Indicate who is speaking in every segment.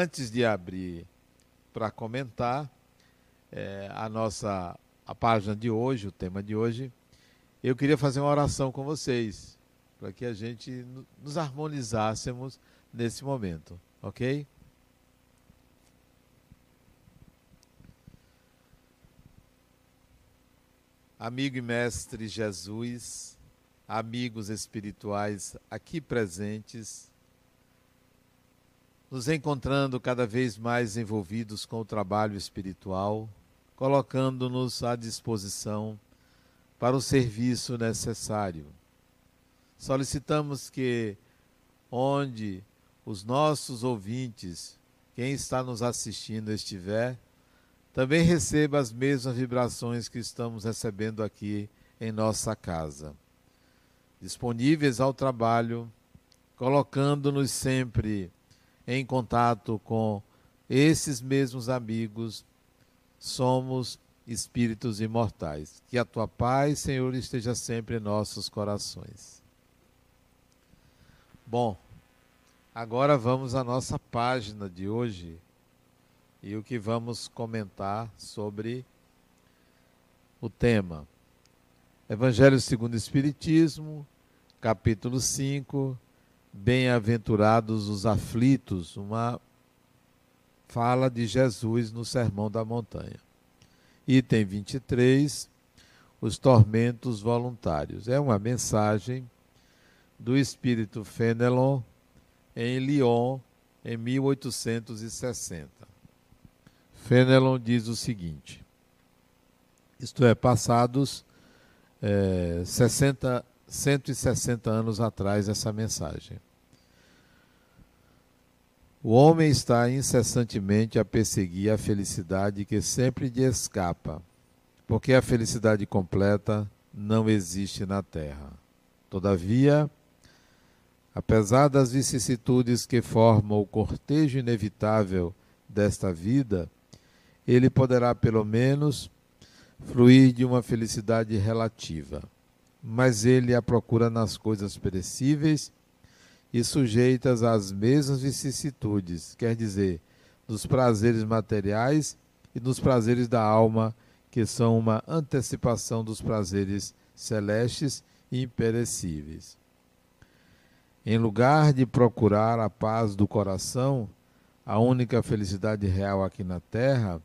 Speaker 1: antes de abrir para comentar é, a nossa a página de hoje, o tema de hoje, eu queria fazer uma oração com vocês, para que a gente nos harmonizássemos nesse momento, ok? Amigo e mestre Jesus, amigos espirituais aqui presentes, nos encontrando cada vez mais envolvidos com o trabalho espiritual, colocando-nos à disposição para o serviço necessário. Solicitamos que, onde os nossos ouvintes, quem está nos assistindo estiver, também receba as mesmas vibrações que estamos recebendo aqui em nossa casa. Disponíveis ao trabalho, colocando-nos sempre em contato com esses mesmos amigos, somos espíritos imortais. Que a tua paz, Senhor, esteja sempre em nossos corações. Bom, agora vamos à nossa página de hoje e o que vamos comentar sobre o tema. Evangelho segundo o Espiritismo, capítulo 5, Bem-aventurados os aflitos, uma fala de Jesus no Sermão da Montanha. Item 23, os tormentos voluntários. É uma mensagem do espírito Fenelon em Lyon, em 1860. Fenelon diz o seguinte: isto é, passados é, 60, 160 anos atrás, essa mensagem. O homem está incessantemente a perseguir a felicidade que sempre lhe escapa, porque a felicidade completa não existe na terra. Todavia, apesar das vicissitudes que formam o cortejo inevitável desta vida, ele poderá pelo menos fruir de uma felicidade relativa. Mas ele a procura nas coisas perecíveis e sujeitas às mesmas vicissitudes, quer dizer, nos prazeres materiais e nos prazeres da alma, que são uma antecipação dos prazeres celestes e imperecíveis. Em lugar de procurar a paz do coração, a única felicidade real aqui na terra,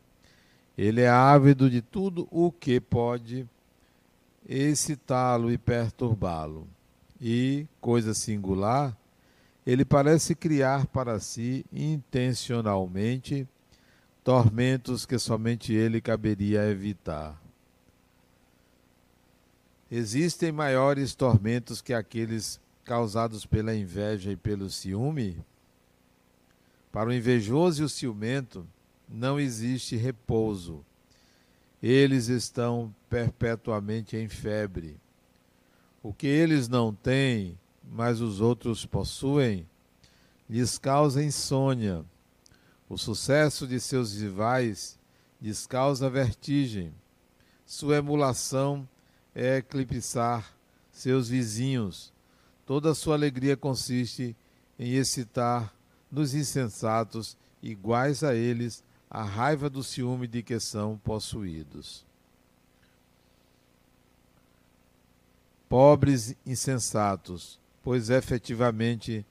Speaker 1: ele é ávido de tudo o que pode excitá-lo e perturbá-lo. E, coisa singular, ele parece criar para si intencionalmente tormentos que somente ele caberia evitar. Existem maiores tormentos que aqueles causados pela inveja e pelo ciúme? Para o invejoso e o ciumento, não existe repouso. Eles estão perpetuamente em febre. O que eles não têm, mas os outros possuem, lhes causa insônia. O sucesso de seus rivais lhes causa vertigem. Sua emulação é eclipsar seus vizinhos. Toda sua alegria consiste em excitar nos insensatos iguais a eles a raiva do ciúme de que são possuídos. Pobres insensatos, pois efetivamente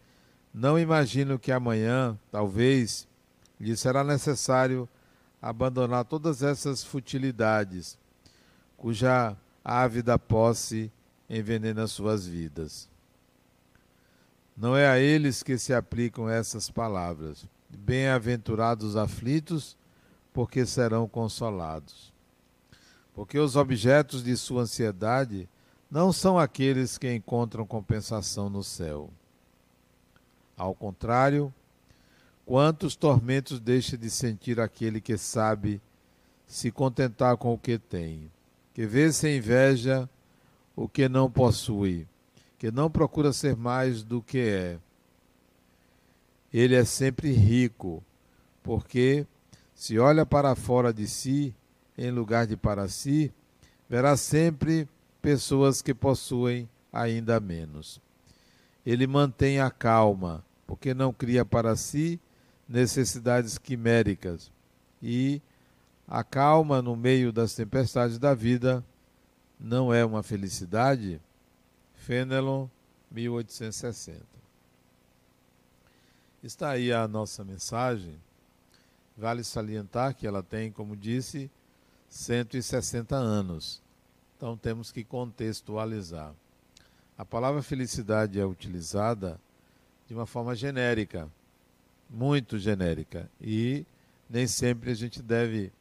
Speaker 1: não imaginam que amanhã, talvez, lhes será necessário abandonar todas essas futilidades, cuja ávida posse envenena suas vidas. Não é a eles que se aplicam essas palavras, Bem-aventurados aflitos, porque serão consolados. Porque os objetos de sua ansiedade não são aqueles que encontram compensação no céu. Ao contrário, quantos tormentos deixa de sentir aquele que sabe se contentar com o que tem, que vê sem inveja o que não possui, que não procura ser mais do que é, ele é sempre rico, porque se olha para fora de si, em lugar de para si, verá sempre pessoas que possuem ainda menos. Ele mantém a calma, porque não cria para si necessidades quiméricas. E a calma no meio das tempestades da vida não é uma felicidade? Fenelon, 1860. Está aí a nossa mensagem. Vale salientar que ela tem, como disse, 160 anos. Então temos que contextualizar. A palavra felicidade é utilizada de uma forma genérica, muito genérica, e nem sempre a gente deve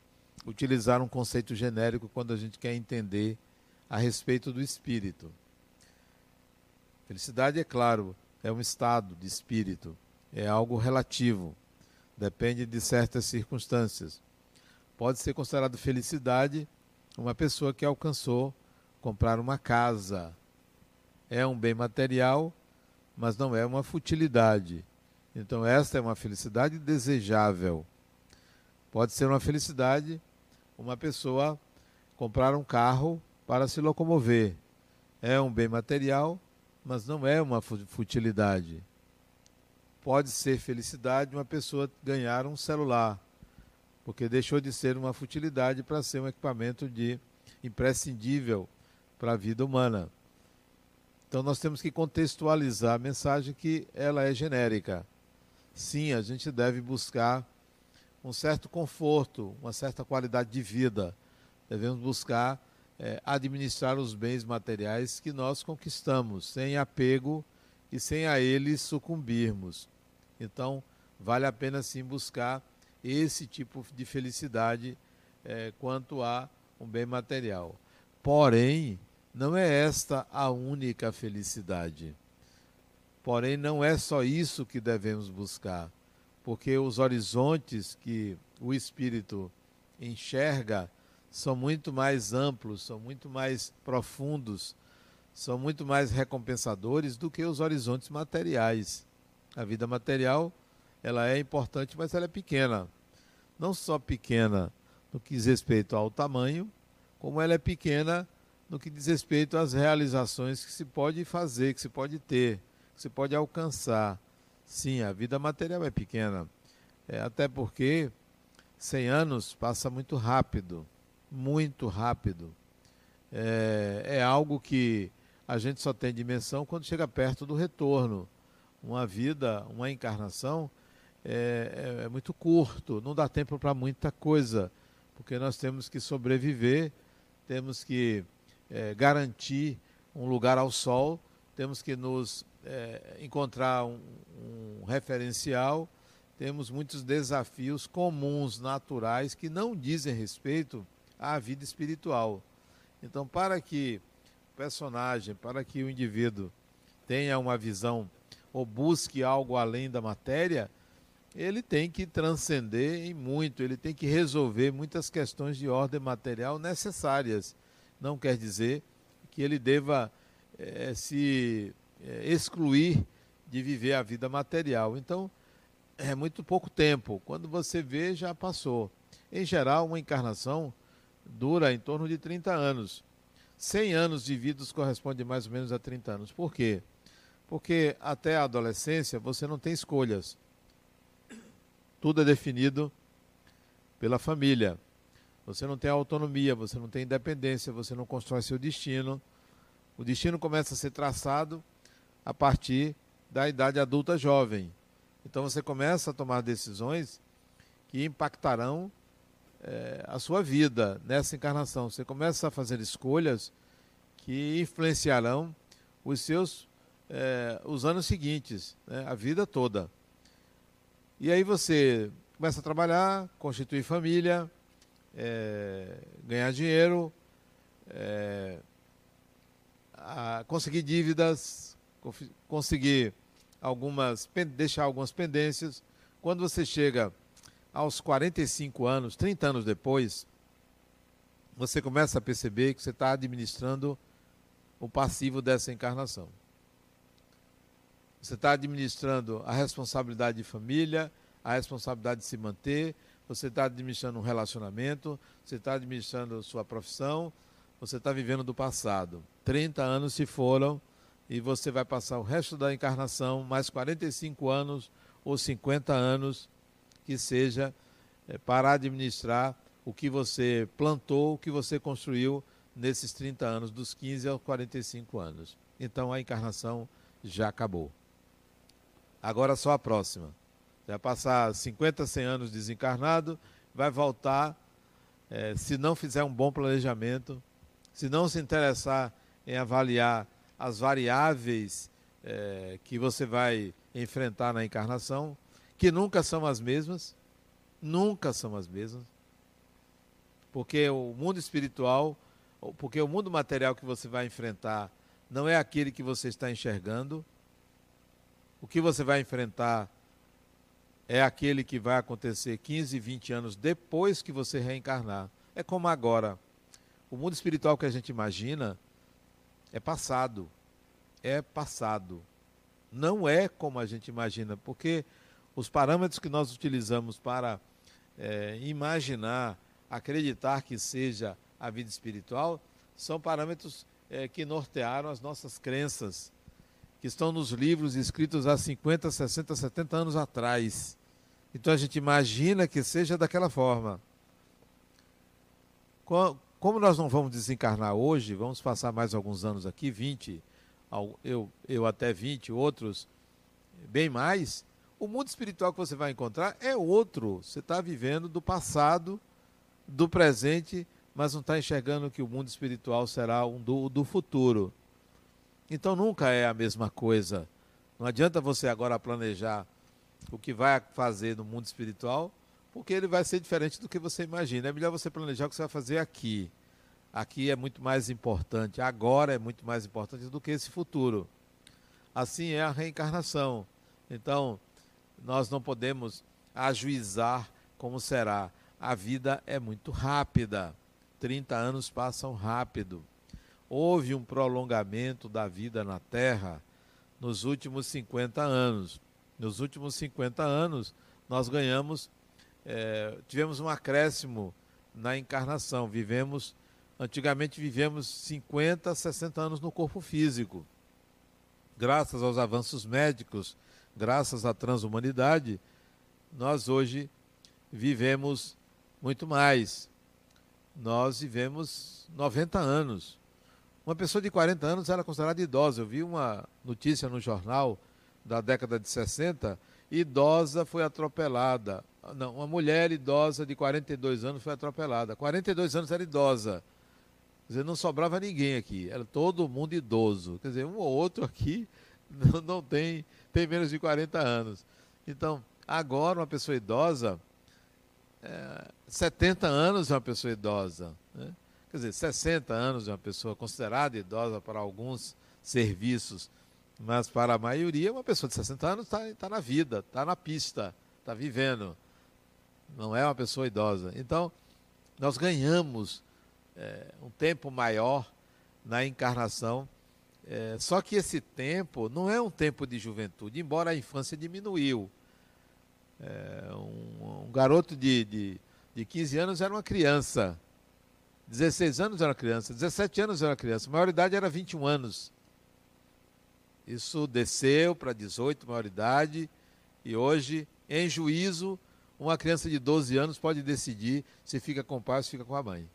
Speaker 1: utilizar um conceito genérico quando a gente quer entender a respeito do espírito. Felicidade, é claro, é um estado de espírito, é algo relativo, depende de certas circunstâncias. Pode ser considerado felicidade uma pessoa que alcançou comprar uma casa. É um bem material, mas não é uma futilidade. Então, esta é uma felicidade desejável. Pode ser uma felicidade uma pessoa comprar um carro para se locomover. É um bem material, mas não é uma futilidade. Pode ser felicidade uma pessoa ganhar um celular, porque deixou de ser uma futilidade para ser um equipamento de imprescindível para a vida humana. Então nós temos que contextualizar a mensagem que ela é genérica. Sim, a gente deve buscar um certo conforto, uma certa qualidade de vida. Devemos buscar é, administrar os bens materiais que nós conquistamos, sem apego e sem a eles sucumbirmos. Então, vale a pena sim buscar esse tipo de felicidade é, quanto a um bem material. Porém, não é esta a única felicidade. Porém, não é só isso que devemos buscar, porque os horizontes que o espírito enxerga são muito mais amplos, são muito mais profundos, são muito mais recompensadores do que os horizontes materiais. A vida material, ela é importante, mas ela é pequena. Não só pequena no que diz respeito ao tamanho, como ela é pequena no que diz respeito às realizações que se pode fazer, que se pode ter, que se pode alcançar. Sim, a vida material é pequena. É, até porque 100 anos passa muito rápido muito rápido. É, é algo que a gente só tem dimensão quando chega perto do retorno. Uma vida, uma encarnação é, é, é muito curto, não dá tempo para muita coisa, porque nós temos que sobreviver, temos que é, garantir um lugar ao sol, temos que nos é, encontrar um, um referencial, temos muitos desafios comuns, naturais, que não dizem respeito à vida espiritual. Então, para que o personagem, para que o indivíduo tenha uma visão ou busque algo além da matéria, ele tem que transcender em muito, ele tem que resolver muitas questões de ordem material necessárias. Não quer dizer que ele deva é, se é, excluir de viver a vida material. Então, é muito pouco tempo. Quando você vê, já passou. Em geral, uma encarnação dura em torno de 30 anos. 100 anos vividos corresponde mais ou menos a 30 anos. Por quê? Porque até a adolescência você não tem escolhas. Tudo é definido pela família. Você não tem autonomia, você não tem independência, você não constrói seu destino. O destino começa a ser traçado a partir da idade adulta jovem. Então você começa a tomar decisões que impactarão é, a sua vida nessa encarnação. Você começa a fazer escolhas que influenciarão os seus é, os anos seguintes, né, a vida toda. E aí você começa a trabalhar, constituir família, é, ganhar dinheiro, é, conseguir dívidas, conseguir algumas deixar algumas pendências. Quando você chega aos 45 anos, 30 anos depois, você começa a perceber que você está administrando o passivo dessa encarnação. Você está administrando a responsabilidade de família, a responsabilidade de se manter, você está administrando um relacionamento, você está administrando sua profissão, você está vivendo do passado. 30 anos se foram e você vai passar o resto da encarnação, mais 45 anos ou 50 anos que seja é, para administrar o que você plantou, o que você construiu nesses 30 anos, dos 15 aos 45 anos. Então a encarnação já acabou. Agora só a próxima. Vai passar 50, 100 anos desencarnado, vai voltar, é, se não fizer um bom planejamento, se não se interessar em avaliar as variáveis é, que você vai enfrentar na encarnação, que nunca são as mesmas, nunca são as mesmas, porque o mundo espiritual, porque o mundo material que você vai enfrentar não é aquele que você está enxergando, o que você vai enfrentar é aquele que vai acontecer 15, 20 anos depois que você reencarnar. É como agora. O mundo espiritual que a gente imagina é passado. É passado. Não é como a gente imagina, porque os parâmetros que nós utilizamos para é, imaginar, acreditar que seja a vida espiritual, são parâmetros é, que nortearam as nossas crenças, que estão nos livros escritos há 50, 60, 70 anos atrás. Então a gente imagina que seja daquela forma. Como nós não vamos desencarnar hoje, vamos passar mais alguns anos aqui, 20, eu, eu até 20, outros bem mais, o mundo espiritual que você vai encontrar é outro. Você está vivendo do passado, do presente, mas não está enxergando que o mundo espiritual será um do, do futuro. Então nunca é a mesma coisa. Não adianta você agora planejar o que vai fazer no mundo espiritual, porque ele vai ser diferente do que você imagina. É melhor você planejar o que você vai fazer aqui. Aqui é muito mais importante, agora é muito mais importante do que esse futuro. Assim é a reencarnação. Então, nós não podemos ajuizar como será. A vida é muito rápida. 30 anos passam rápido. Houve um prolongamento da vida na Terra nos últimos 50 anos. Nos últimos 50 anos, nós ganhamos, é, tivemos um acréscimo na encarnação. Vivemos, antigamente vivemos 50, 60 anos no corpo físico. Graças aos avanços médicos, graças à transhumanidade, nós hoje vivemos muito mais. Nós vivemos 90 anos. Uma pessoa de 40 anos era considerada idosa. Eu vi uma notícia no jornal da década de 60, idosa foi atropelada. Não, uma mulher idosa de 42 anos foi atropelada. 42 anos era idosa. Quer dizer, não sobrava ninguém aqui. Era todo mundo idoso. Quer dizer, um ou outro aqui não, não tem, tem menos de 40 anos. Então, agora uma pessoa idosa, é, 70 anos é uma pessoa idosa. Né? Quer dizer, 60 anos é uma pessoa considerada idosa para alguns serviços mas para a maioria, uma pessoa de 60 anos está tá na vida, está na pista, está vivendo. Não é uma pessoa idosa. Então, nós ganhamos é, um tempo maior na encarnação. É, só que esse tempo não é um tempo de juventude, embora a infância diminuiu. É, um, um, garoto de, de, de 15 anos era uma criança. 16 anos era criança, 17 anos era criança, maioridade era 21 anos. Isso desceu para 18, maioridade, e hoje, em juízo, uma criança de 12 anos pode decidir se fica com o pai ou se fica com a mãe.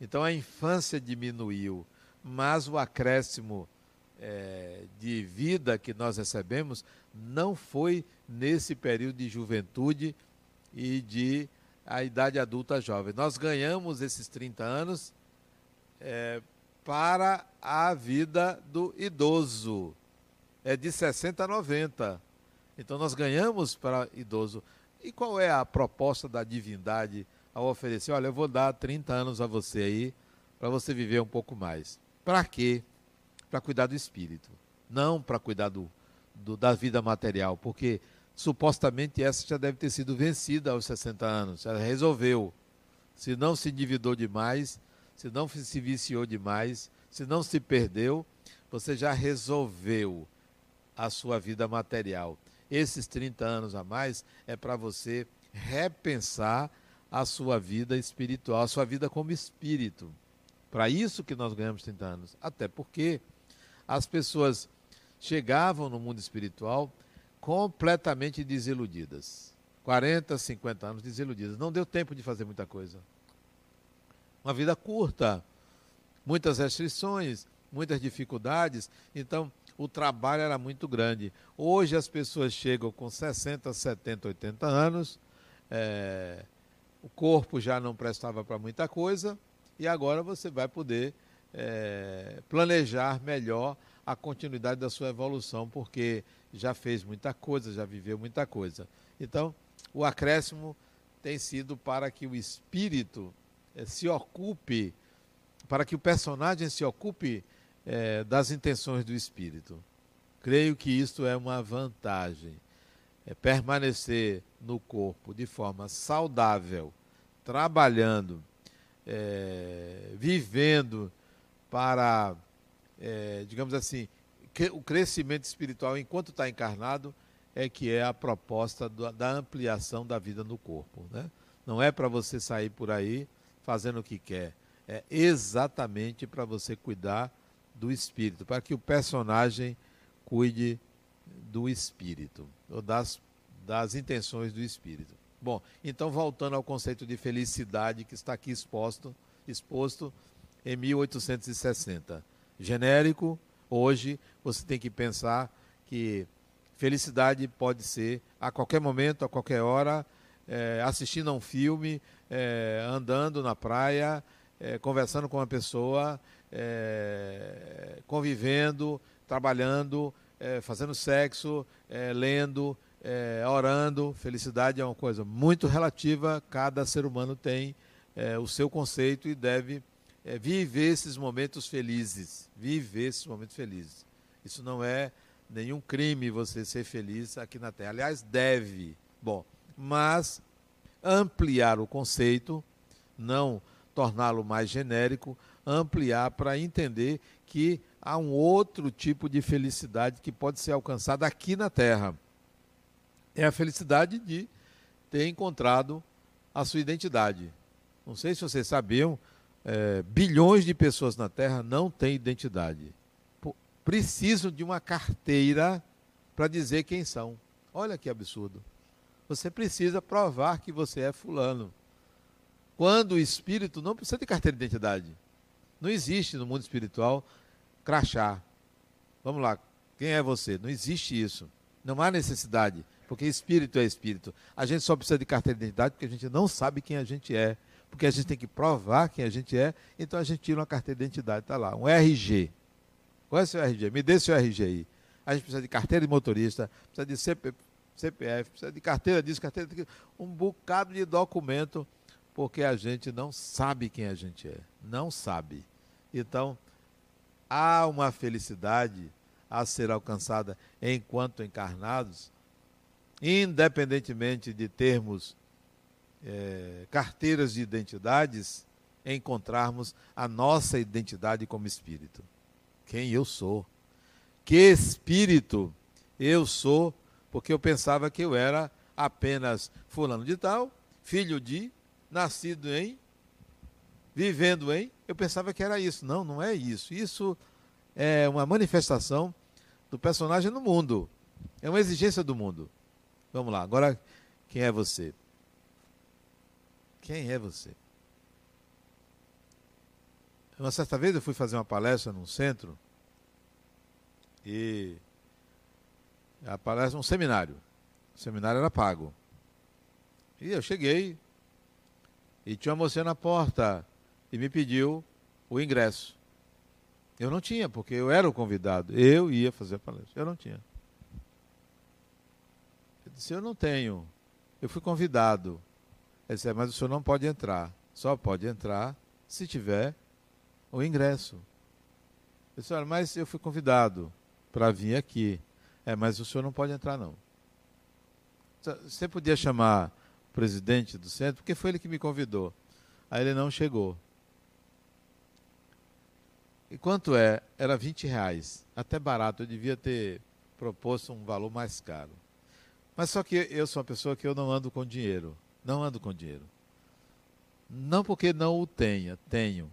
Speaker 1: Então a infância diminuiu, mas o acréscimo é, de vida que nós recebemos não foi nesse período de juventude e de a idade adulta jovem. Nós ganhamos esses 30 anos é, para a vida do idoso. É de 60 a 90. Então nós ganhamos para idoso. E qual é a proposta da divindade ao oferecer? Olha, eu vou dar 30 anos a você aí, para você viver um pouco mais. Para quê? Para cuidar do espírito. Não para cuidar do, do, da vida material, porque supostamente essa já deve ter sido vencida aos 60 anos. Ela resolveu. Se não se endividou demais, se não se viciou demais, se não se perdeu, você já resolveu a sua vida material. Esses 30 anos a mais é para você repensar a sua vida espiritual, a sua vida como espírito. Para isso que nós ganhamos 30 anos. Até porque as pessoas chegavam no mundo espiritual completamente desiludidas. 40, 50 anos desiludidas. Não deu tempo de fazer muita coisa. Uma vida curta, muitas restrições, muitas dificuldades. Então, o trabalho era muito grande. Hoje as pessoas chegam com 60, 70, 80 anos, é, o corpo já não prestava para muita coisa, e agora você vai poder é, planejar melhor a continuidade da sua evolução, porque já fez muita coisa, já viveu muita coisa. Então, o acréscimo tem sido para que o espírito eh, se ocupe, para que o personagem se ocupe eh, das intenções do espírito. Creio que isto é uma vantagem. É permanecer no corpo de forma saudável, trabalhando, é, vivendo para, é, digamos assim, o crescimento espiritual enquanto está encarnado é que é a proposta da ampliação da vida no corpo. Né? Não é para você sair por aí fazendo o que quer. É exatamente para você cuidar do espírito, para que o personagem cuide do espírito, ou das, das intenções do espírito. Bom, então voltando ao conceito de felicidade que está aqui exposto, exposto em 1860. Genérico, hoje você tem que pensar que Felicidade pode ser a qualquer momento, a qualquer hora, é, assistindo a um filme, é, andando na praia, é, conversando com uma pessoa, convivendo, trabalhando, fazendo sexo, lendo, orando. Felicidade é uma coisa muito relativa, cada ser humano tem o seu conceito e deve viver esses momentos felizes. Viver esses momentos felizes. Isso não é nenhum crime você ser feliz aqui na Terra. Aliás, deve. Bom, mas ampliar o conceito, não torná-lo mais genérico, ampliar para entender que há um outro tipo de felicidade que pode ser alcançada aqui na Terra. É a felicidade de ter encontrado a sua identidade. Não sei se vocês sabiam, é, bilhões de pessoas na Terra não têm identidade precisam de uma carteira para dizer quem são. Olha que absurdo. Você precisa provar que você é fulano. Quando o espírito não precisa de carteira de identidade. Não existe no mundo espiritual crachá. Vamos lá, quem é você? Não existe isso. Não há necessidade, porque espírito é espírito. A gente só precisa de carteira de identidade porque a gente não sabe quem a gente é. Porque a gente tem que provar quem a gente é, então a gente tira uma carteira de identidade, está lá, um RG. Qual é o seu RG? Me dê seu RG aí. A gente precisa de carteira de motorista, precisa de CP, CPF, precisa de carteira disso, carteira daquilo, um bocado de documento, porque a gente não sabe quem a gente é. Não sabe. Então, há uma felicidade a ser alcançada enquanto encarnados, independentemente de termos é, carteiras de identidades, encontrarmos a nossa identidade como espírito quem eu sou. Que espírito eu sou, porque eu pensava que eu era apenas fulano de tal, filho de, nascido em, vivendo em. Eu pensava que era isso. Não, não é isso. Isso é uma manifestação do personagem no mundo. É uma exigência do mundo. Vamos lá, agora quem é você? Quem é você? Uma certa vez eu fui fazer uma palestra num centro e a palestra um seminário. O seminário era pago. E eu cheguei e tinha uma moça na porta e me pediu o ingresso. Eu não tinha, porque eu era o convidado. Eu ia fazer a palestra. Eu não tinha. Eu disse, eu não tenho. Eu fui convidado. Ele disse, é, mas o senhor não pode entrar. Só pode entrar se tiver o ingresso. Eu disse, olha, mas eu fui convidado para vir aqui. É, mas o senhor não pode entrar, não. Você podia chamar o presidente do centro, porque foi ele que me convidou. Aí ele não chegou. E quanto é? Era 20 reais. Até barato, eu devia ter proposto um valor mais caro. Mas só que eu sou uma pessoa que eu não ando com dinheiro. Não ando com dinheiro. Não porque não o tenha, tenho.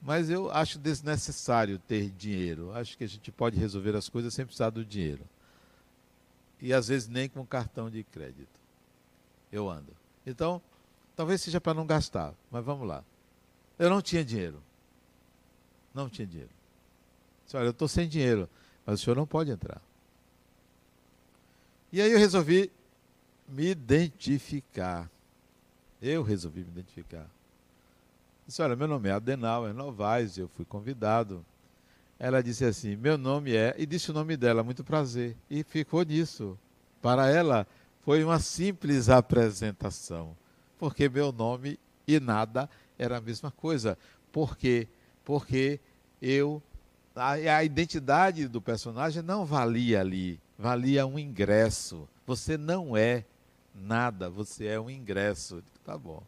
Speaker 1: Mas eu acho desnecessário ter dinheiro. Acho que a gente pode resolver as coisas sem precisar do dinheiro. E às vezes nem com cartão de crédito. eu ando. Então, talvez seja para não gastar, mas vamos lá. Eu não tinha dinheiro. Não tinha dinheiro. Olha, eu estou sem dinheiro, mas o senhor não pode entrar. E aí eu resolvi me identificar. Eu resolvi me identificar. Disse, olha, meu nome é Adenal, é Novaes, eu fui convidado. Ela disse assim, meu nome é, e disse o nome dela, muito prazer. E ficou nisso. Para ela, foi uma simples apresentação, porque meu nome e nada era a mesma coisa. Por quê? Porque eu a, a identidade do personagem não valia ali, valia um ingresso. Você não é nada, você é um ingresso. Tá bom.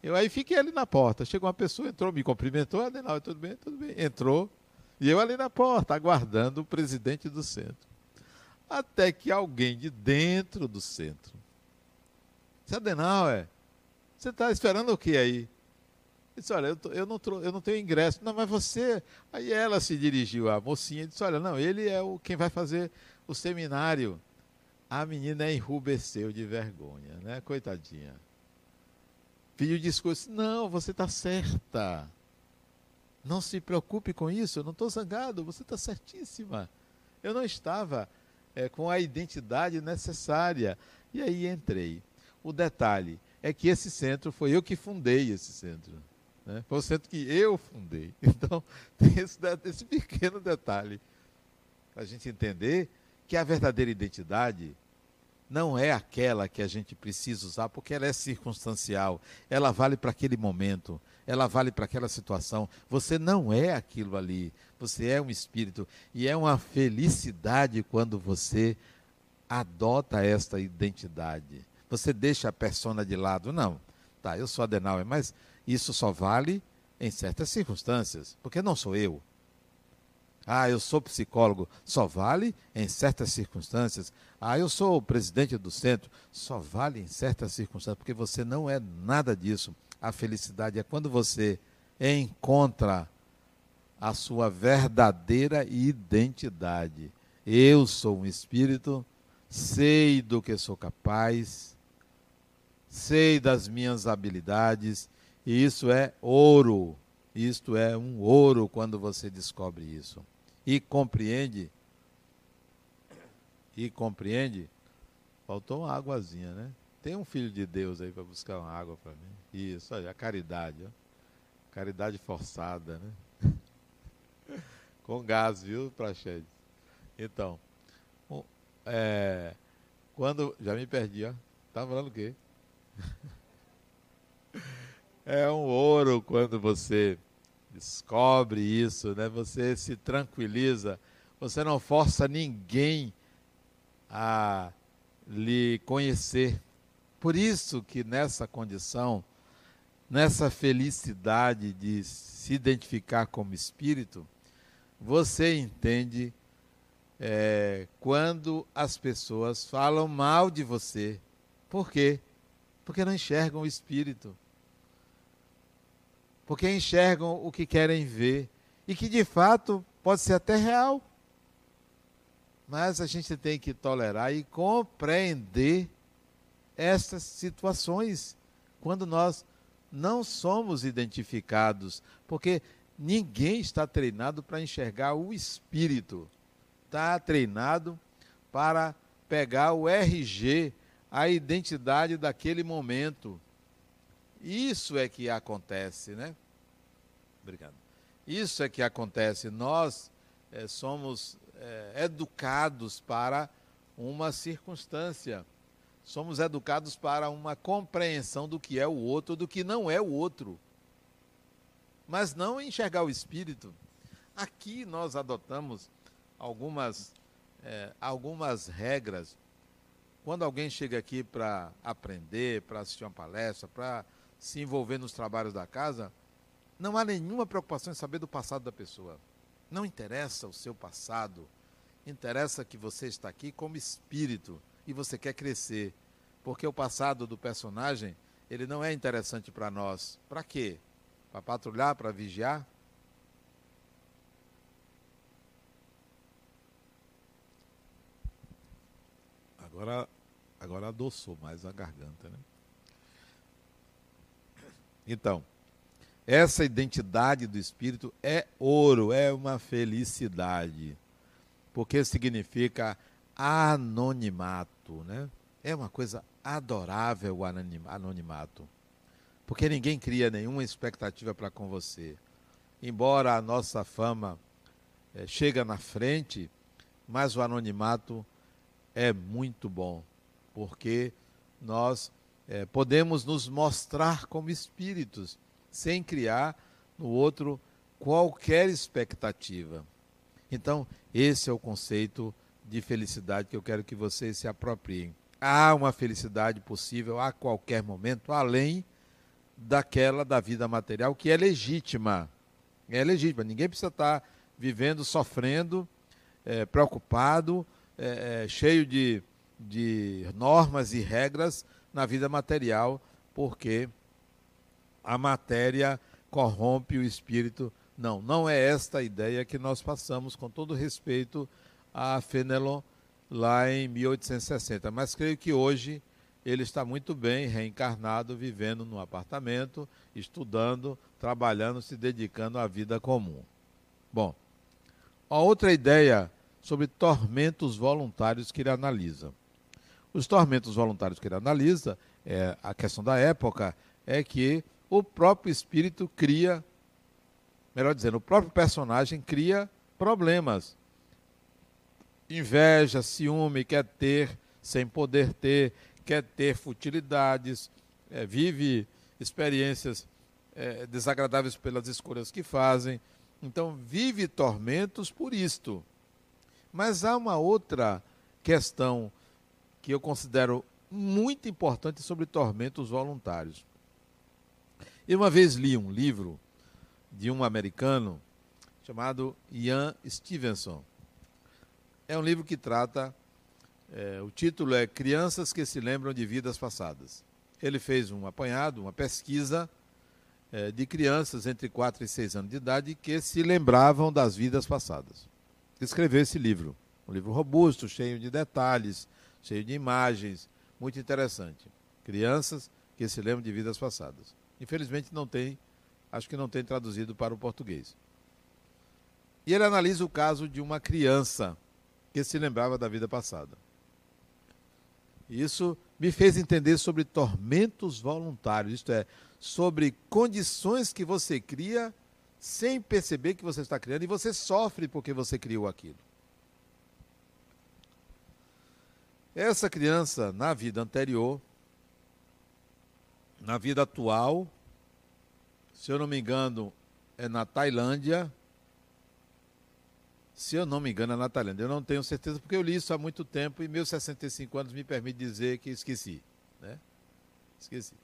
Speaker 1: Eu aí fiquei ali na porta. Chegou uma pessoa, entrou, me cumprimentou, Adenal, tudo bem, tudo bem. Entrou, e eu ali na porta, aguardando o presidente do centro. Até que alguém de dentro do centro. Disse, Adenauer, você está esperando o que aí? disse, olha, eu, tô, eu, não eu não tenho ingresso. Não, mas você. Aí ela se dirigiu à mocinha e disse, olha, não, ele é o quem vai fazer o seminário. A menina enrubesceu de vergonha, né? Coitadinha. Pediu discurso. Não, você está certa. Não se preocupe com isso, eu não estou zangado, você está certíssima. Eu não estava é, com a identidade necessária. E aí entrei. O detalhe é que esse centro foi eu que fundei esse centro. Né? Foi o centro que eu fundei. Então, tem esse, esse pequeno detalhe para a gente entender que a verdadeira identidade não é aquela que a gente precisa usar, porque ela é circunstancial, ela vale para aquele momento, ela vale para aquela situação. Você não é aquilo ali, você é um espírito. E é uma felicidade quando você adota esta identidade. Você deixa a persona de lado. Não, tá, eu sou Adenauer, mas isso só vale em certas circunstâncias, porque não sou eu. Ah, eu sou psicólogo, só vale em certas circunstâncias. Ah, eu sou presidente do centro, só vale em certas circunstâncias, porque você não é nada disso. A felicidade é quando você encontra a sua verdadeira identidade. Eu sou um espírito, sei do que sou capaz, sei das minhas habilidades, e isso é ouro. Isto é um ouro quando você descobre isso e compreende, e compreende, faltou uma águazinha, né? Tem um filho de Deus aí para buscar uma água para mim. Isso, a caridade, ó. Caridade forçada, né? Com gás, viu, Praxedes? Então, é, quando. Já me perdi, ó. Tá falando o quê? é um ouro quando você descobre isso, né? Você se tranquiliza, você não força ninguém a lhe conhecer. Por isso que nessa condição, nessa felicidade de se identificar como espírito, você entende é, quando as pessoas falam mal de você. Por quê? Porque não enxergam o espírito porque enxergam o que querem ver e que de fato pode ser até real. Mas a gente tem que tolerar e compreender essas situações quando nós não somos identificados, porque ninguém está treinado para enxergar o espírito. Está treinado para pegar o RG, a identidade daquele momento. Isso é que acontece, né? Obrigado. Isso é que acontece. Nós é, somos é, educados para uma circunstância. Somos educados para uma compreensão do que é o outro, do que não é o outro. Mas não enxergar o espírito. Aqui nós adotamos algumas, é, algumas regras. Quando alguém chega aqui para aprender, para assistir uma palestra, para se envolver nos trabalhos da casa, não há nenhuma preocupação em saber do passado da pessoa. Não interessa o seu passado. Interessa que você está aqui como espírito e você quer crescer. Porque o passado do personagem, ele não é interessante para nós. Para quê? Para patrulhar, para vigiar? Agora, agora adoçou mais a garganta, né? Então, essa identidade do espírito é ouro, é uma felicidade. Porque significa anonimato, né? É uma coisa adorável o anonimato. Porque ninguém cria nenhuma expectativa para com você. Embora a nossa fama é, chega na frente, mas o anonimato é muito bom, porque nós é, podemos nos mostrar como espíritos, sem criar no outro qualquer expectativa. Então, esse é o conceito de felicidade que eu quero que vocês se apropriem. Há uma felicidade possível a qualquer momento, além daquela da vida material, que é legítima. É legítima. Ninguém precisa estar vivendo, sofrendo, é, preocupado, é, é, cheio de, de normas e regras na vida material, porque a matéria corrompe o espírito. Não, não é esta a ideia que nós passamos, com todo respeito a Fenelon, lá em 1860. Mas creio que hoje ele está muito bem reencarnado, vivendo no apartamento, estudando, trabalhando, se dedicando à vida comum. Bom, a outra ideia sobre tormentos voluntários que ele analisa. Os tormentos voluntários que ele analisa, é, a questão da época, é que o próprio espírito cria, melhor dizendo, o próprio personagem cria problemas. Inveja, ciúme, quer ter sem poder ter, quer ter futilidades, é, vive experiências é, desagradáveis pelas escolhas que fazem. Então, vive tormentos por isto. Mas há uma outra questão que eu considero muito importante sobre tormentos voluntários. Eu uma vez li um livro de um americano chamado Ian Stevenson. É um livro que trata é, o título é Crianças que se lembram de vidas passadas. Ele fez um apanhado, uma pesquisa é, de crianças entre 4 e 6 anos de idade que se lembravam das vidas passadas. Escreveu esse livro. Um livro robusto, cheio de detalhes, cheio de imagens, muito interessante. Crianças que se lembram de vidas passadas. Infelizmente não tem, acho que não tem traduzido para o português. E ele analisa o caso de uma criança que se lembrava da vida passada. Isso me fez entender sobre tormentos voluntários, isto é, sobre condições que você cria sem perceber que você está criando e você sofre porque você criou aquilo. Essa criança, na vida anterior, na vida atual, se eu não me engano, é na Tailândia, se eu não me engano, é na Tailândia. Eu não tenho certeza, porque eu li isso há muito tempo e meus 65 anos me permite dizer que esqueci. Né? Esqueci.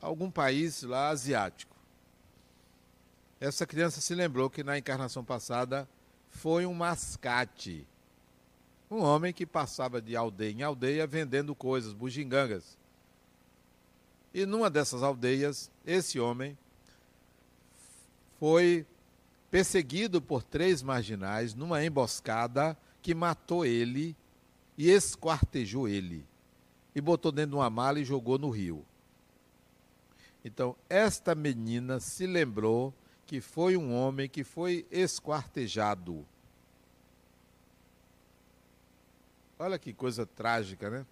Speaker 1: Algum país lá asiático. Essa criança se lembrou que na encarnação passada foi um mascate. Um homem que passava de aldeia em aldeia vendendo coisas, bugigangas. E numa dessas aldeias, esse homem foi perseguido por três marginais numa emboscada que matou ele e esquartejou ele. E botou dentro de uma mala e jogou no rio. Então, esta menina se lembrou que foi um homem que foi esquartejado. Olha que coisa trágica, né?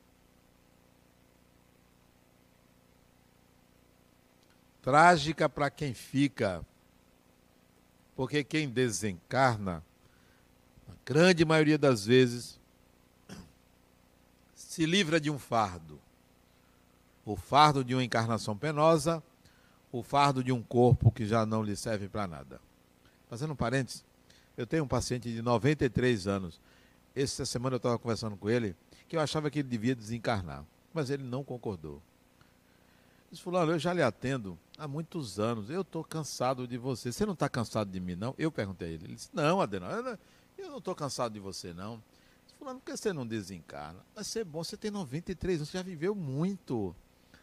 Speaker 1: Trágica para quem fica porque quem desencarna, a grande maioria das vezes, se livra de um fardo. O fardo de uma encarnação penosa, o fardo de um corpo que já não lhe serve para nada. Fazendo um parênteses, eu tenho um paciente de 93 anos. Essa semana eu estava conversando com ele que eu achava que ele devia desencarnar, mas ele não concordou. Disse, fulano, eu já lhe atendo há muitos anos. Eu estou cansado de você. Você não está cansado de mim, não? Eu perguntei a ele. Ele disse, não, Adenal, eu não estou cansado de você, não. Disse, fulano, por que você não desencarna? Vai ser bom, você tem 93 anos, você já viveu muito.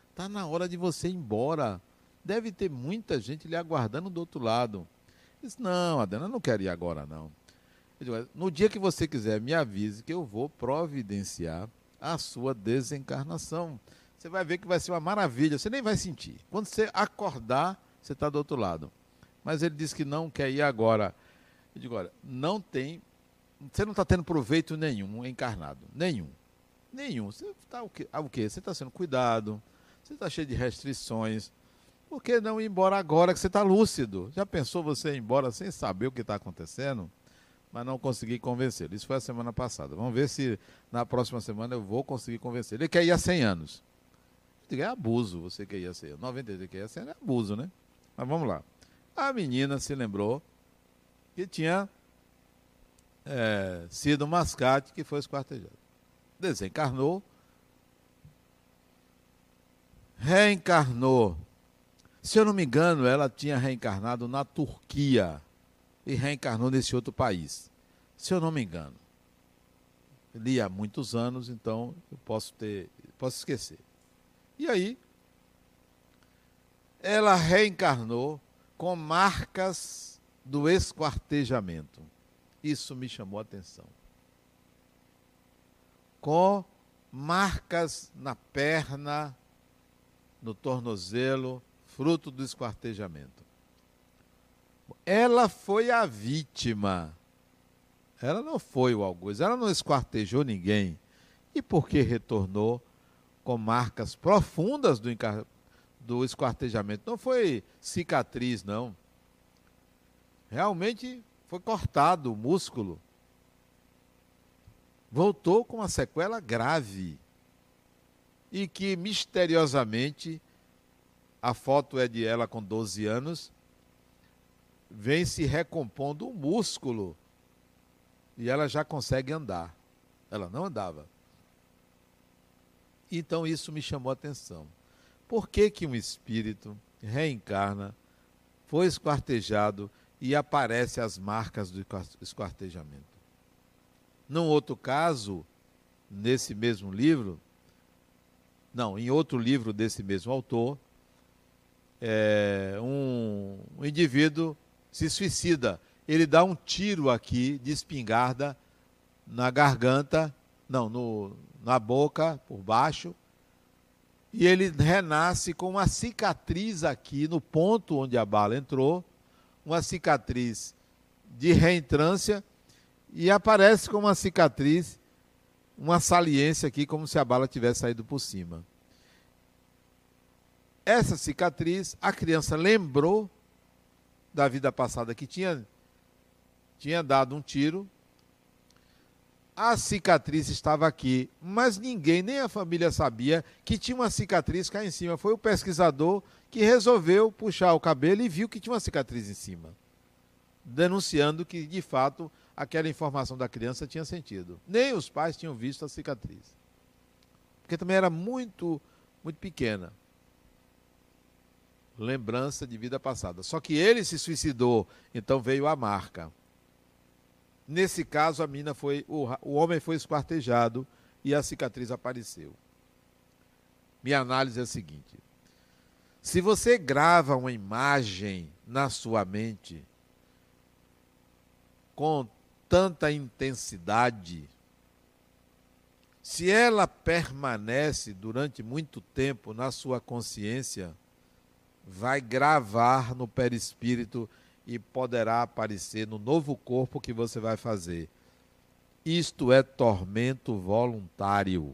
Speaker 1: Está na hora de você ir embora. Deve ter muita gente lhe aguardando do outro lado. Ele disse, não, Adenal, eu não quero ir agora, não. No dia que você quiser, me avise que eu vou providenciar a sua desencarnação você vai ver que vai ser uma maravilha, você nem vai sentir. Quando você acordar, você está do outro lado. Mas ele disse que não quer ir agora. Eu digo, olha, não tem. Você não está tendo proveito nenhum encarnado. Nenhum. Nenhum. Você está o quê? Ah, o quê? Você está sendo cuidado, você está cheio de restrições. Por que não ir embora agora que você está lúcido? Já pensou você ir embora sem saber o que está acontecendo? Mas não consegui convencê-lo. Isso foi a semana passada. Vamos ver se na próxima semana eu vou conseguir convencer. Ele quer ir há 100 anos. É abuso você quer ir há 100 anos. 92 quer ir há 100 anos é abuso, né? Mas vamos lá. A menina se lembrou que tinha é, sido um mascate que foi esquartejado. Desencarnou, reencarnou se eu não me engano, ela tinha reencarnado na Turquia e reencarnou nesse outro país. Se eu não me engano. Li há muitos anos, então eu posso ter, posso esquecer. E aí, ela reencarnou com marcas do esquartejamento. Isso me chamou a atenção. Com marcas na perna, no tornozelo, fruto do esquartejamento. Ela foi a vítima. Ela não foi o algoz, ela não esquartejou ninguém. E por que retornou com marcas profundas do, do esquartejamento? Não foi cicatriz, não. Realmente foi cortado o músculo. Voltou com uma sequela grave. E que misteriosamente a foto é de ela com 12 anos, vem se recompondo o músculo e ela já consegue andar. Ela não andava. Então isso me chamou a atenção. Por que, que um espírito reencarna, foi esquartejado e aparece as marcas do esquartejamento? Num outro caso, nesse mesmo livro, não, em outro livro desse mesmo autor, é, um, um indivíduo se suicida. Ele dá um tiro aqui de espingarda na garganta, não, no, na boca, por baixo, e ele renasce com uma cicatriz aqui no ponto onde a bala entrou, uma cicatriz de reentrância, e aparece com uma cicatriz, uma saliência aqui, como se a bala tivesse saído por cima. Essa cicatriz, a criança lembrou da vida passada que tinha, tinha dado um tiro. A cicatriz estava aqui, mas ninguém, nem a família sabia que tinha uma cicatriz cá em cima. Foi o pesquisador que resolveu puxar o cabelo e viu que tinha uma cicatriz em cima, denunciando que de fato aquela informação da criança tinha sentido. Nem os pais tinham visto a cicatriz. Porque também era muito, muito pequena lembrança de vida passada. Só que ele se suicidou, então veio a marca. Nesse caso, a mina foi, o, o homem foi esquartejado e a cicatriz apareceu. Minha análise é a seguinte: se você grava uma imagem na sua mente com tanta intensidade, se ela permanece durante muito tempo na sua consciência, vai gravar no perispírito e poderá aparecer no novo corpo que você vai fazer. Isto é tormento voluntário,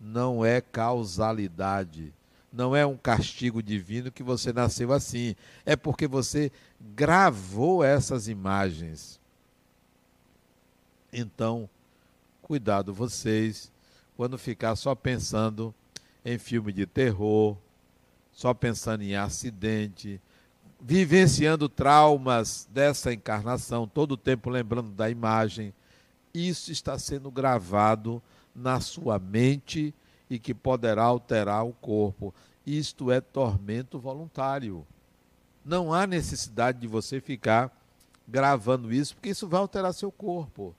Speaker 1: não é causalidade, não é um castigo divino que você nasceu assim, é porque você gravou essas imagens. Então, cuidado vocês quando ficar só pensando em filme de terror, só pensando em acidente, vivenciando traumas dessa encarnação, todo o tempo lembrando da imagem. Isso está sendo gravado na sua mente e que poderá alterar o corpo. Isto é tormento voluntário. Não há necessidade de você ficar gravando isso, porque isso vai alterar seu corpo.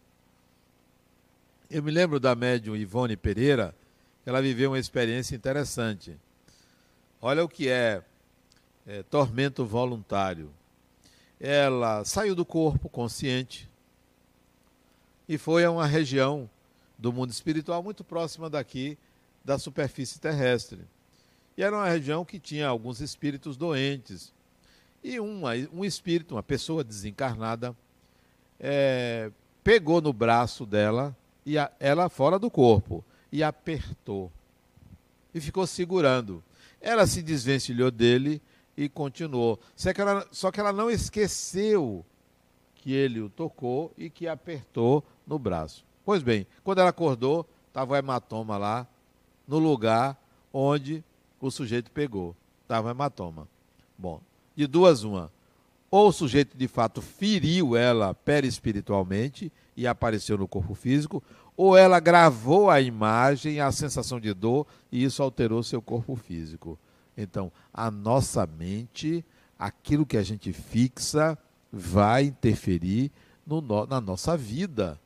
Speaker 1: Eu me lembro da médium Ivone Pereira, ela viveu uma experiência interessante. Olha o que é, é tormento voluntário. Ela saiu do corpo consciente e foi a uma região do mundo espiritual muito próxima daqui da superfície terrestre. E era uma região que tinha alguns espíritos doentes. E uma, um espírito, uma pessoa desencarnada, é, pegou no braço dela, e a, ela fora do corpo, e apertou. E ficou segurando. Ela se desvencilhou dele e continuou. Só que ela, só que ela não esqueceu que ele o tocou e que apertou no braço. Pois bem, quando ela acordou, estava o hematoma lá, no lugar onde o sujeito pegou. Estava um hematoma. Bom, de duas, uma. Ou o sujeito de fato feriu ela perispiritualmente e apareceu no corpo físico, ou ela gravou a imagem, a sensação de dor, e isso alterou seu corpo físico. Então, a nossa mente, aquilo que a gente fixa, vai interferir no, na nossa vida.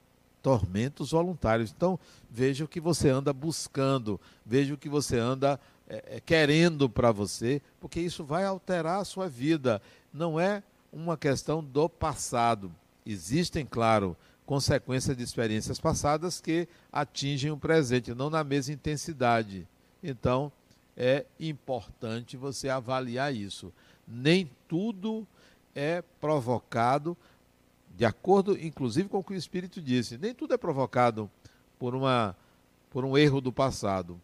Speaker 1: Tormentos voluntários. Então, veja o que você anda buscando, veja o que você anda é, é, querendo para você, porque isso vai alterar a sua vida. Não é uma questão do passado. Existem, claro, consequências de experiências passadas que atingem o presente, não na mesma intensidade. Então, é importante você avaliar isso. Nem tudo é provocado, de acordo, inclusive, com o que o Espírito disse, nem tudo é provocado por, uma, por um erro do passado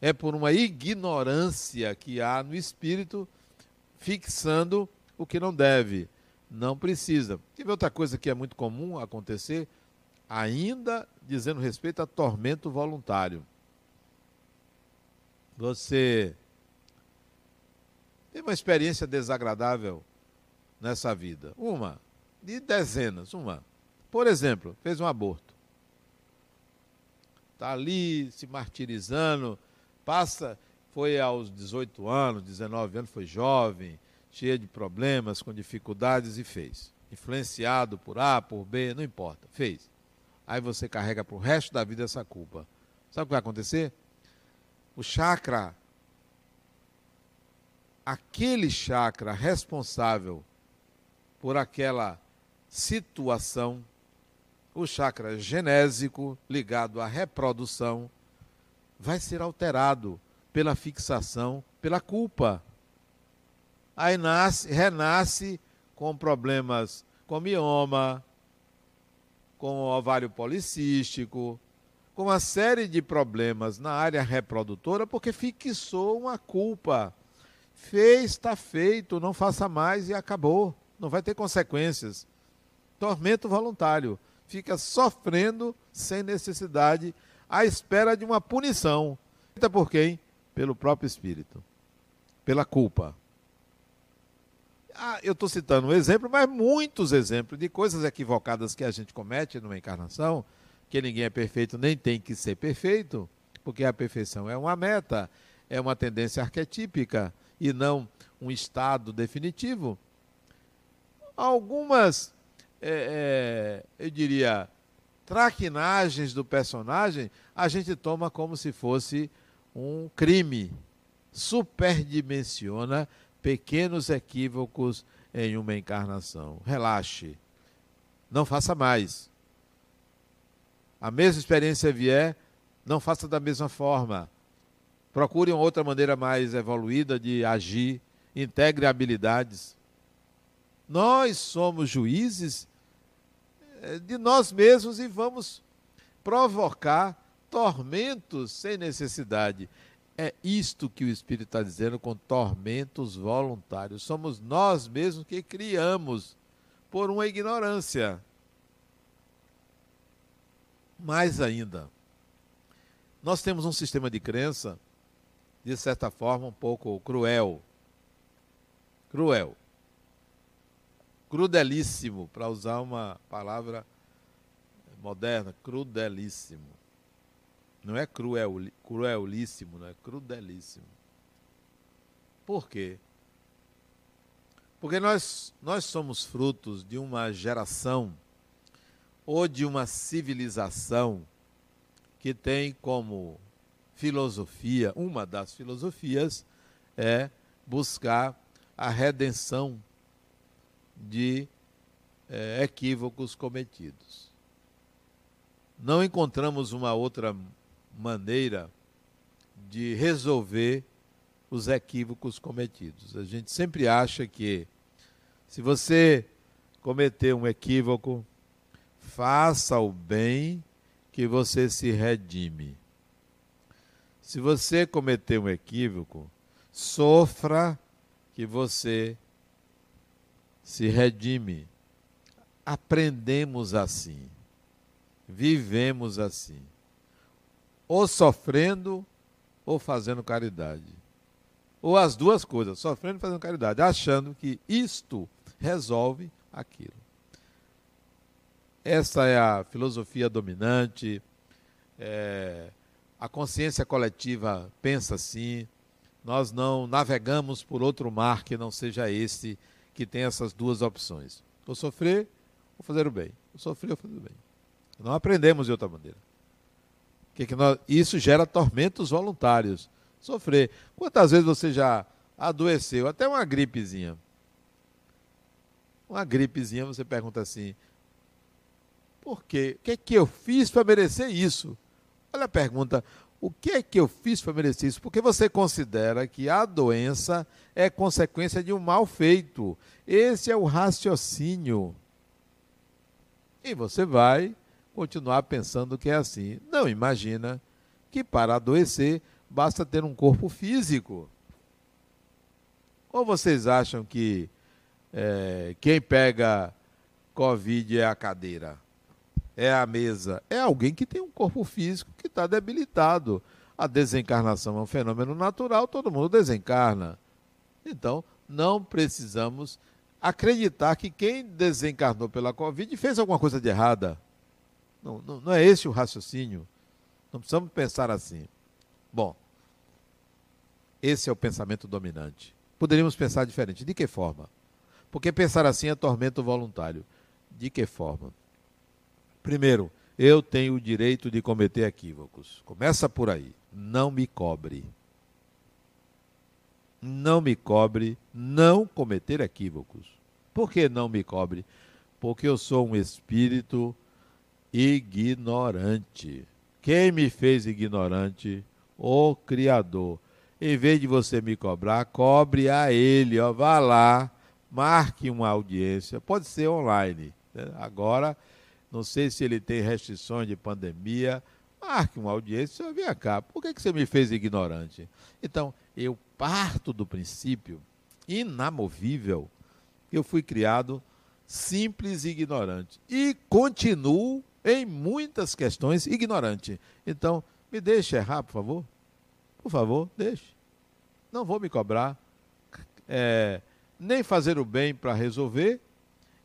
Speaker 1: é por uma ignorância que há no espírito fixando o que não deve. Não precisa. E outra coisa que é muito comum acontecer, ainda dizendo respeito a tormento voluntário. Você teve uma experiência desagradável nessa vida. Uma, de dezenas, uma. Por exemplo, fez um aborto. Está ali se martirizando, passa, foi aos 18 anos, 19 anos, foi jovem, cheio de problemas, com dificuldades e fez. Influenciado por A, por B, não importa, fez. Aí você carrega para o resto da vida essa culpa. Sabe o que vai acontecer? O chakra, aquele chakra responsável por aquela situação, o chakra genésico ligado à reprodução, vai ser alterado pela fixação, pela culpa. Aí nasce, renasce com problemas com mioma, com ovário policístico, com uma série de problemas na área reprodutora, porque fixou uma culpa. Fez, está feito, não faça mais e acabou. Não vai ter consequências. Tormento voluntário. Fica sofrendo sem necessidade à espera de uma punição. Por quem? Pelo próprio Espírito. Pela culpa. Ah, eu estou citando um exemplo, mas muitos exemplos de coisas equivocadas que a gente comete numa encarnação, que ninguém é perfeito nem tem que ser perfeito, porque a perfeição é uma meta, é uma tendência arquetípica e não um estado definitivo. Algumas, é, é, eu diria, traquinagens do personagem, a gente toma como se fosse um crime. Superdimensiona pequenos equívocos em uma encarnação. Relaxe. Não faça mais. A mesma experiência vier, não faça da mesma forma. Procure uma outra maneira mais evoluída de agir. Integre habilidades. Nós somos juízes eh, de nós mesmos e vamos provocar tormentos sem necessidade. É isto que o Espírito está dizendo com tormentos voluntários. Somos nós mesmos que criamos por uma ignorância. Mais ainda, nós temos um sistema de crença, de certa forma, um pouco cruel. Cruel crudelíssimo, para usar uma palavra moderna, crudelíssimo. Não é cruel, cruelíssimo, não é crudelíssimo. Por quê? Porque nós, nós somos frutos de uma geração ou de uma civilização que tem como filosofia, uma das filosofias é buscar a redenção de é, equívocos cometidos. Não encontramos uma outra maneira de resolver os equívocos cometidos. A gente sempre acha que se você cometer um equívoco, faça o bem que você se redime. Se você cometer um equívoco, sofra que você se redime. Aprendemos assim, vivemos assim, ou sofrendo ou fazendo caridade. Ou as duas coisas, sofrendo e fazendo caridade, achando que isto resolve aquilo. Essa é a filosofia dominante. É, a consciência coletiva pensa assim. Nós não navegamos por outro mar que não seja esse que tem essas duas opções: ou sofrer ou fazer o bem. Ou sofrer ou fazer o bem. Não aprendemos de outra maneira. Que que nós, isso gera tormentos voluntários. Sofrer. Quantas vezes você já adoeceu? Até uma gripezinha. Uma gripezinha, você pergunta assim: por quê? O que é que eu fiz para merecer isso? Olha a pergunta: o que é que eu fiz para merecer isso? Porque você considera que a doença é consequência de um mal feito. Esse é o raciocínio. E você vai continuar pensando que é assim. Não imagina que para adoecer basta ter um corpo físico. Ou vocês acham que é, quem pega Covid é a cadeira? é a mesa, é alguém que tem um corpo físico que está debilitado. A desencarnação é um fenômeno natural, todo mundo desencarna. Então, não precisamos acreditar que quem desencarnou pela Covid fez alguma coisa de errada. Não, não, não é esse o raciocínio. Não precisamos pensar assim. Bom, esse é o pensamento dominante. Poderíamos pensar diferente. De que forma? Porque pensar assim é tormento voluntário. De que forma? Primeiro, eu tenho o direito de cometer equívocos. Começa por aí. Não me cobre. Não me cobre não cometer equívocos. Por que não me cobre? Porque eu sou um espírito ignorante. Quem me fez ignorante? O Criador. Em vez de você me cobrar, cobre a Ele. Ó, vá lá, marque uma audiência. Pode ser online. Né? Agora não sei se ele tem restrições de pandemia. Marque uma audiência vem cá. Por que, que você me fez ignorante? Então, eu parto do princípio inamovível que eu fui criado simples e ignorante. E continuo em muitas questões ignorante. Então, me deixe errar, por favor. Por favor, deixe. Não vou me cobrar. É, nem fazer o bem para resolver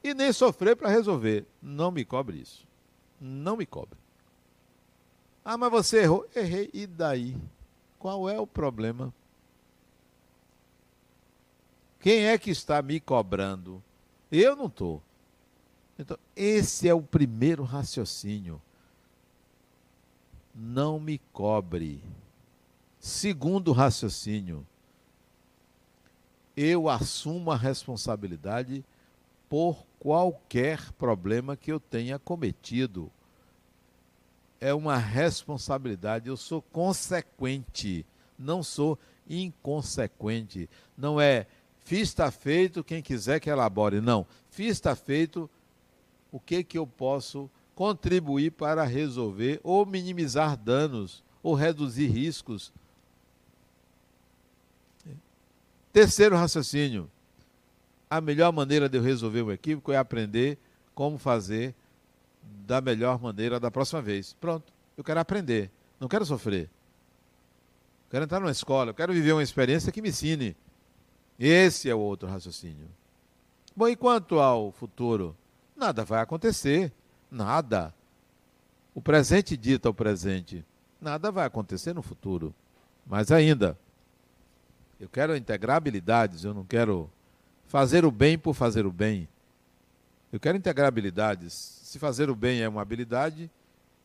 Speaker 1: e nem sofrer para resolver. Não me cobre isso. Não me cobre. Ah, mas você errou. Errei. E daí? Qual é o problema? Quem é que está me cobrando? Eu não estou. Então, esse é o primeiro raciocínio. Não me cobre. Segundo raciocínio, eu assumo a responsabilidade por qualquer problema que eu tenha cometido. É uma responsabilidade, eu sou consequente, não sou inconsequente. Não é fiz está feito, quem quiser que elabore. Não, fiz está feito, o que que eu posso contribuir para resolver ou minimizar danos ou reduzir riscos. Terceiro raciocínio a melhor maneira de eu resolver o equívoco é aprender como fazer da melhor maneira da próxima vez. Pronto, eu quero aprender, não quero sofrer. quero entrar numa escola, eu quero viver uma experiência que me ensine. Esse é o outro raciocínio. Bom, e quanto ao futuro? Nada vai acontecer. Nada. O presente dita o presente. Nada vai acontecer no futuro. Mas ainda, eu quero integrar habilidades, eu não quero fazer o bem por fazer o bem. Eu quero integrar habilidades. Se fazer o bem é uma habilidade,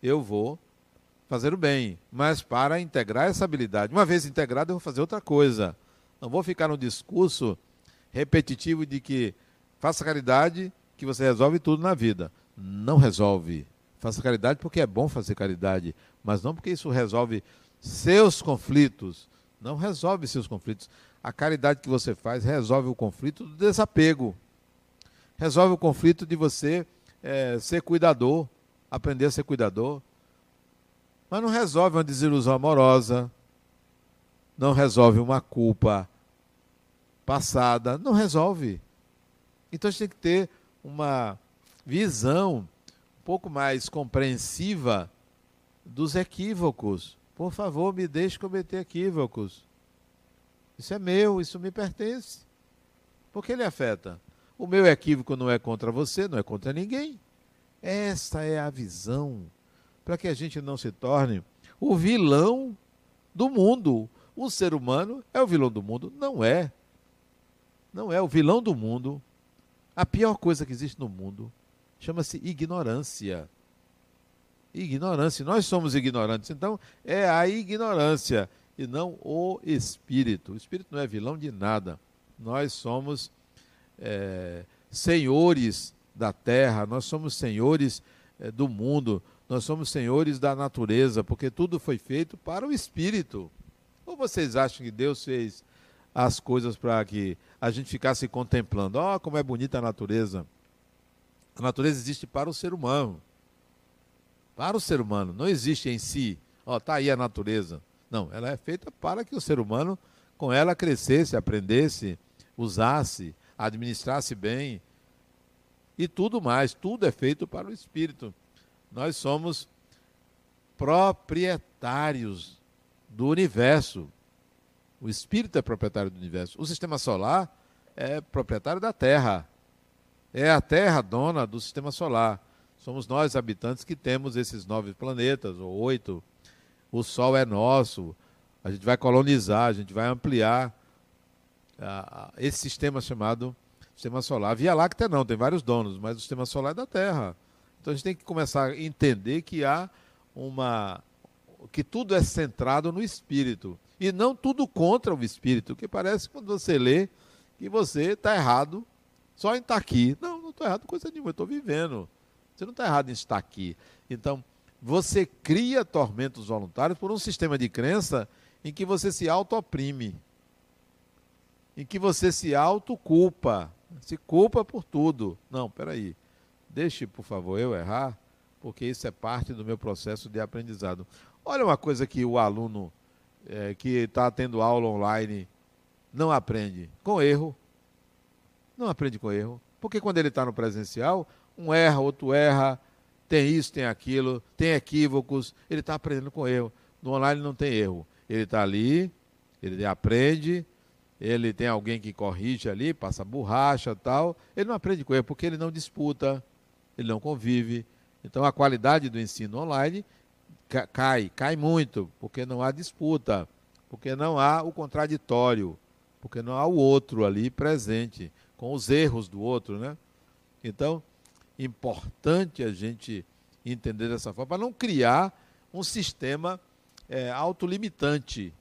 Speaker 1: eu vou fazer o bem. Mas para integrar essa habilidade, uma vez integrada, eu vou fazer outra coisa. Não vou ficar no discurso repetitivo de que faça caridade que você resolve tudo na vida. Não resolve. Faça caridade porque é bom fazer caridade, mas não porque isso resolve seus conflitos. Não resolve seus conflitos. A caridade que você faz resolve o conflito do desapego. Resolve o conflito de você é, ser cuidador, aprender a ser cuidador. Mas não resolve uma desilusão amorosa, não resolve uma culpa passada, não resolve. Então a gente tem que ter uma visão um pouco mais compreensiva dos equívocos. Por favor, me deixe cometer equívocos. Isso é meu, isso me pertence. Por que ele afeta? O meu equívoco não é contra você, não é contra ninguém. Esta é a visão para que a gente não se torne o vilão do mundo. O ser humano é o vilão do mundo? Não é. Não é o vilão do mundo. A pior coisa que existe no mundo chama-se ignorância. Ignorância. Nós somos ignorantes. Então, é a ignorância e não o espírito. O espírito não é vilão de nada. Nós somos é, senhores da terra, nós somos senhores é, do mundo, nós somos senhores da natureza, porque tudo foi feito para o espírito. Ou vocês acham que Deus fez as coisas para que a gente ficasse contemplando? Ó, oh, como é bonita a natureza. A natureza existe para o ser humano. Para o ser humano, não existe em si. Ó, oh, tá aí a natureza. Não, ela é feita para que o ser humano com ela crescesse, aprendesse, usasse, administrasse bem e tudo mais. Tudo é feito para o espírito. Nós somos proprietários do universo. O espírito é proprietário do universo. O sistema solar é proprietário da Terra. É a Terra dona do sistema solar. Somos nós, habitantes, que temos esses nove planetas, ou oito. O Sol é nosso. A gente vai colonizar, a gente vai ampliar esse sistema chamado sistema solar. Via Láctea não, tem vários donos, mas o sistema solar é da Terra. Então a gente tem que começar a entender que há uma. que tudo é centrado no espírito. E não tudo contra o espírito, que parece quando você lê que você está errado só em estar tá aqui. Não, não estou errado coisa nenhuma, estou vivendo. Você não está errado em estar aqui. Então, você cria tormentos voluntários por um sistema de crença em que você se auto-oprime em que você se autoculpa, se culpa por tudo. Não, peraí, deixe, por favor, eu errar, porque isso é parte do meu processo de aprendizado. Olha uma coisa que o aluno é, que está tendo aula online não aprende com erro. Não aprende com erro. Porque quando ele está no presencial, um erra, outro erra, tem isso, tem aquilo, tem equívocos, ele está aprendendo com erro. No online não tem erro. Ele está ali, ele aprende, ele tem alguém que corrige ali, passa borracha tal, ele não aprende com ele porque ele não disputa, ele não convive. Então a qualidade do ensino online cai, cai muito, porque não há disputa, porque não há o contraditório, porque não há o outro ali presente, com os erros do outro, né? Então, importante a gente entender dessa forma, para não criar um sistema é, autolimitante,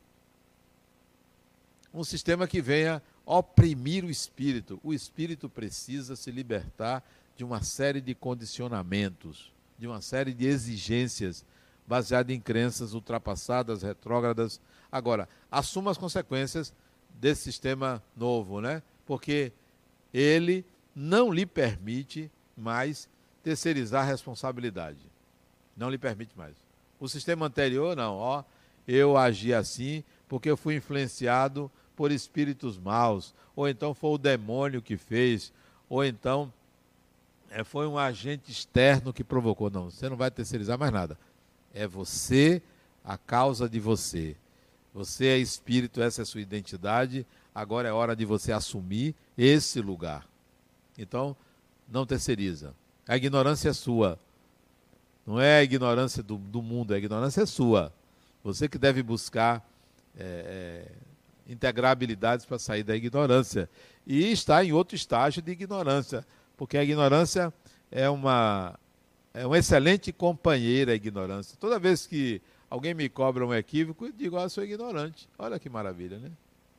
Speaker 1: um sistema que venha oprimir o espírito. O espírito precisa se libertar de uma série de condicionamentos, de uma série de exigências baseadas em crenças ultrapassadas, retrógradas. Agora, assuma as consequências desse sistema novo, né? Porque ele não lhe permite mais terceirizar a responsabilidade. Não lhe permite mais. O sistema anterior, não, ó, eu agi assim porque eu fui influenciado por espíritos maus, ou então foi o demônio que fez, ou então é, foi um agente externo que provocou. Não, você não vai terceirizar mais nada. É você a causa de você. Você é espírito, essa é a sua identidade. Agora é hora de você assumir esse lugar. Então, não terceiriza. A ignorância é sua. Não é a ignorância do, do mundo, a ignorância é sua. Você que deve buscar é, é, integrar habilidades para sair da ignorância. E está em outro estágio de ignorância, porque a ignorância é uma, é uma excelente companheira, a ignorância. Toda vez que alguém me cobra um equívoco, eu digo, ah, sou ignorante. Olha que maravilha, né?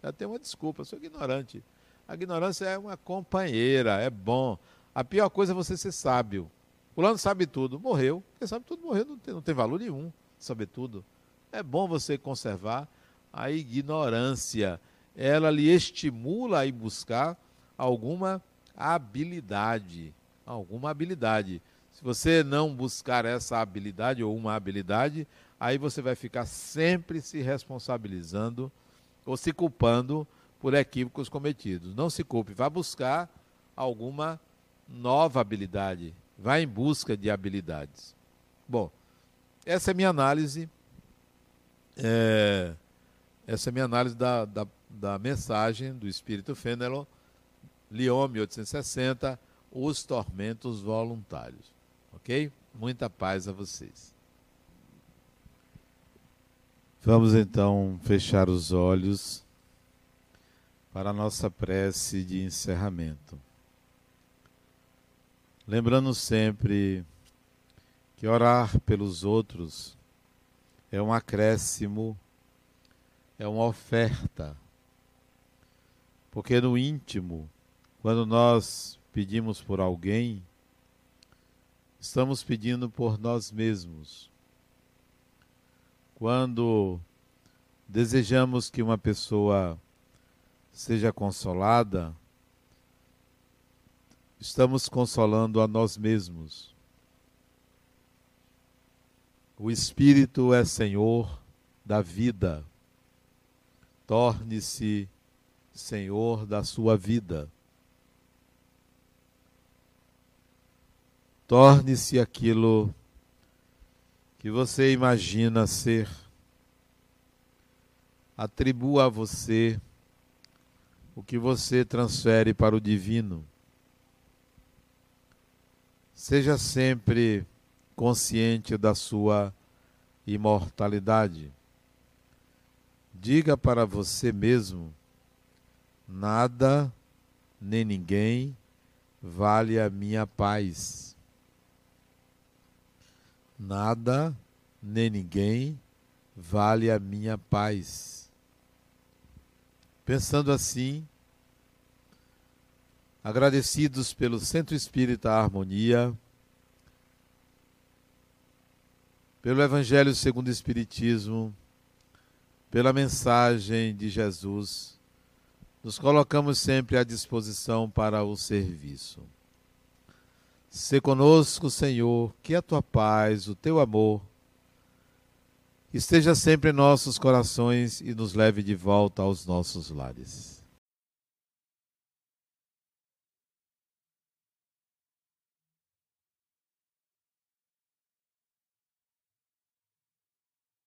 Speaker 1: Já tem uma desculpa, sou ignorante. A ignorância é uma companheira, é bom. A pior coisa é você ser sábio. Fulano sabe tudo, morreu. Quem sabe tudo morreu, não tem, não tem valor nenhum saber tudo. é bom você conservar a ignorância. Ela lhe estimula a ir buscar alguma habilidade, alguma habilidade. Se você não buscar essa habilidade ou uma habilidade, aí você vai ficar sempre se responsabilizando ou se culpando por equívocos cometidos. Não se culpe, vá buscar alguma nova habilidade, vá em busca de habilidades. Bom, essa é minha análise. É, essa é minha análise da, da, da mensagem do Espírito Fênelon, Lyon 1860, Os Tormentos Voluntários. Ok? Muita paz a vocês. Vamos então fechar os olhos para a nossa prece de encerramento. Lembrando sempre que orar pelos outros é um acréscimo, é uma oferta. Porque no íntimo, quando nós pedimos por alguém, estamos pedindo por nós mesmos. Quando desejamos que uma pessoa seja consolada, estamos consolando a nós mesmos. O Espírito é Senhor da vida. Torne-se Senhor da sua vida. Torne-se aquilo que você imagina ser. Atribua a você o que você transfere para o divino. Seja sempre consciente da sua imortalidade. Diga para você mesmo: nada nem ninguém vale a minha paz nada nem ninguém vale a minha paz. Pensando assim, agradecidos pelo Centro Espírita Harmonia, pelo Evangelho segundo o Espiritismo, pela mensagem de Jesus, nos colocamos sempre à disposição para o serviço. Se conosco, Senhor, que a tua paz, o teu amor, esteja sempre em nossos corações e nos leve de volta aos nossos lares.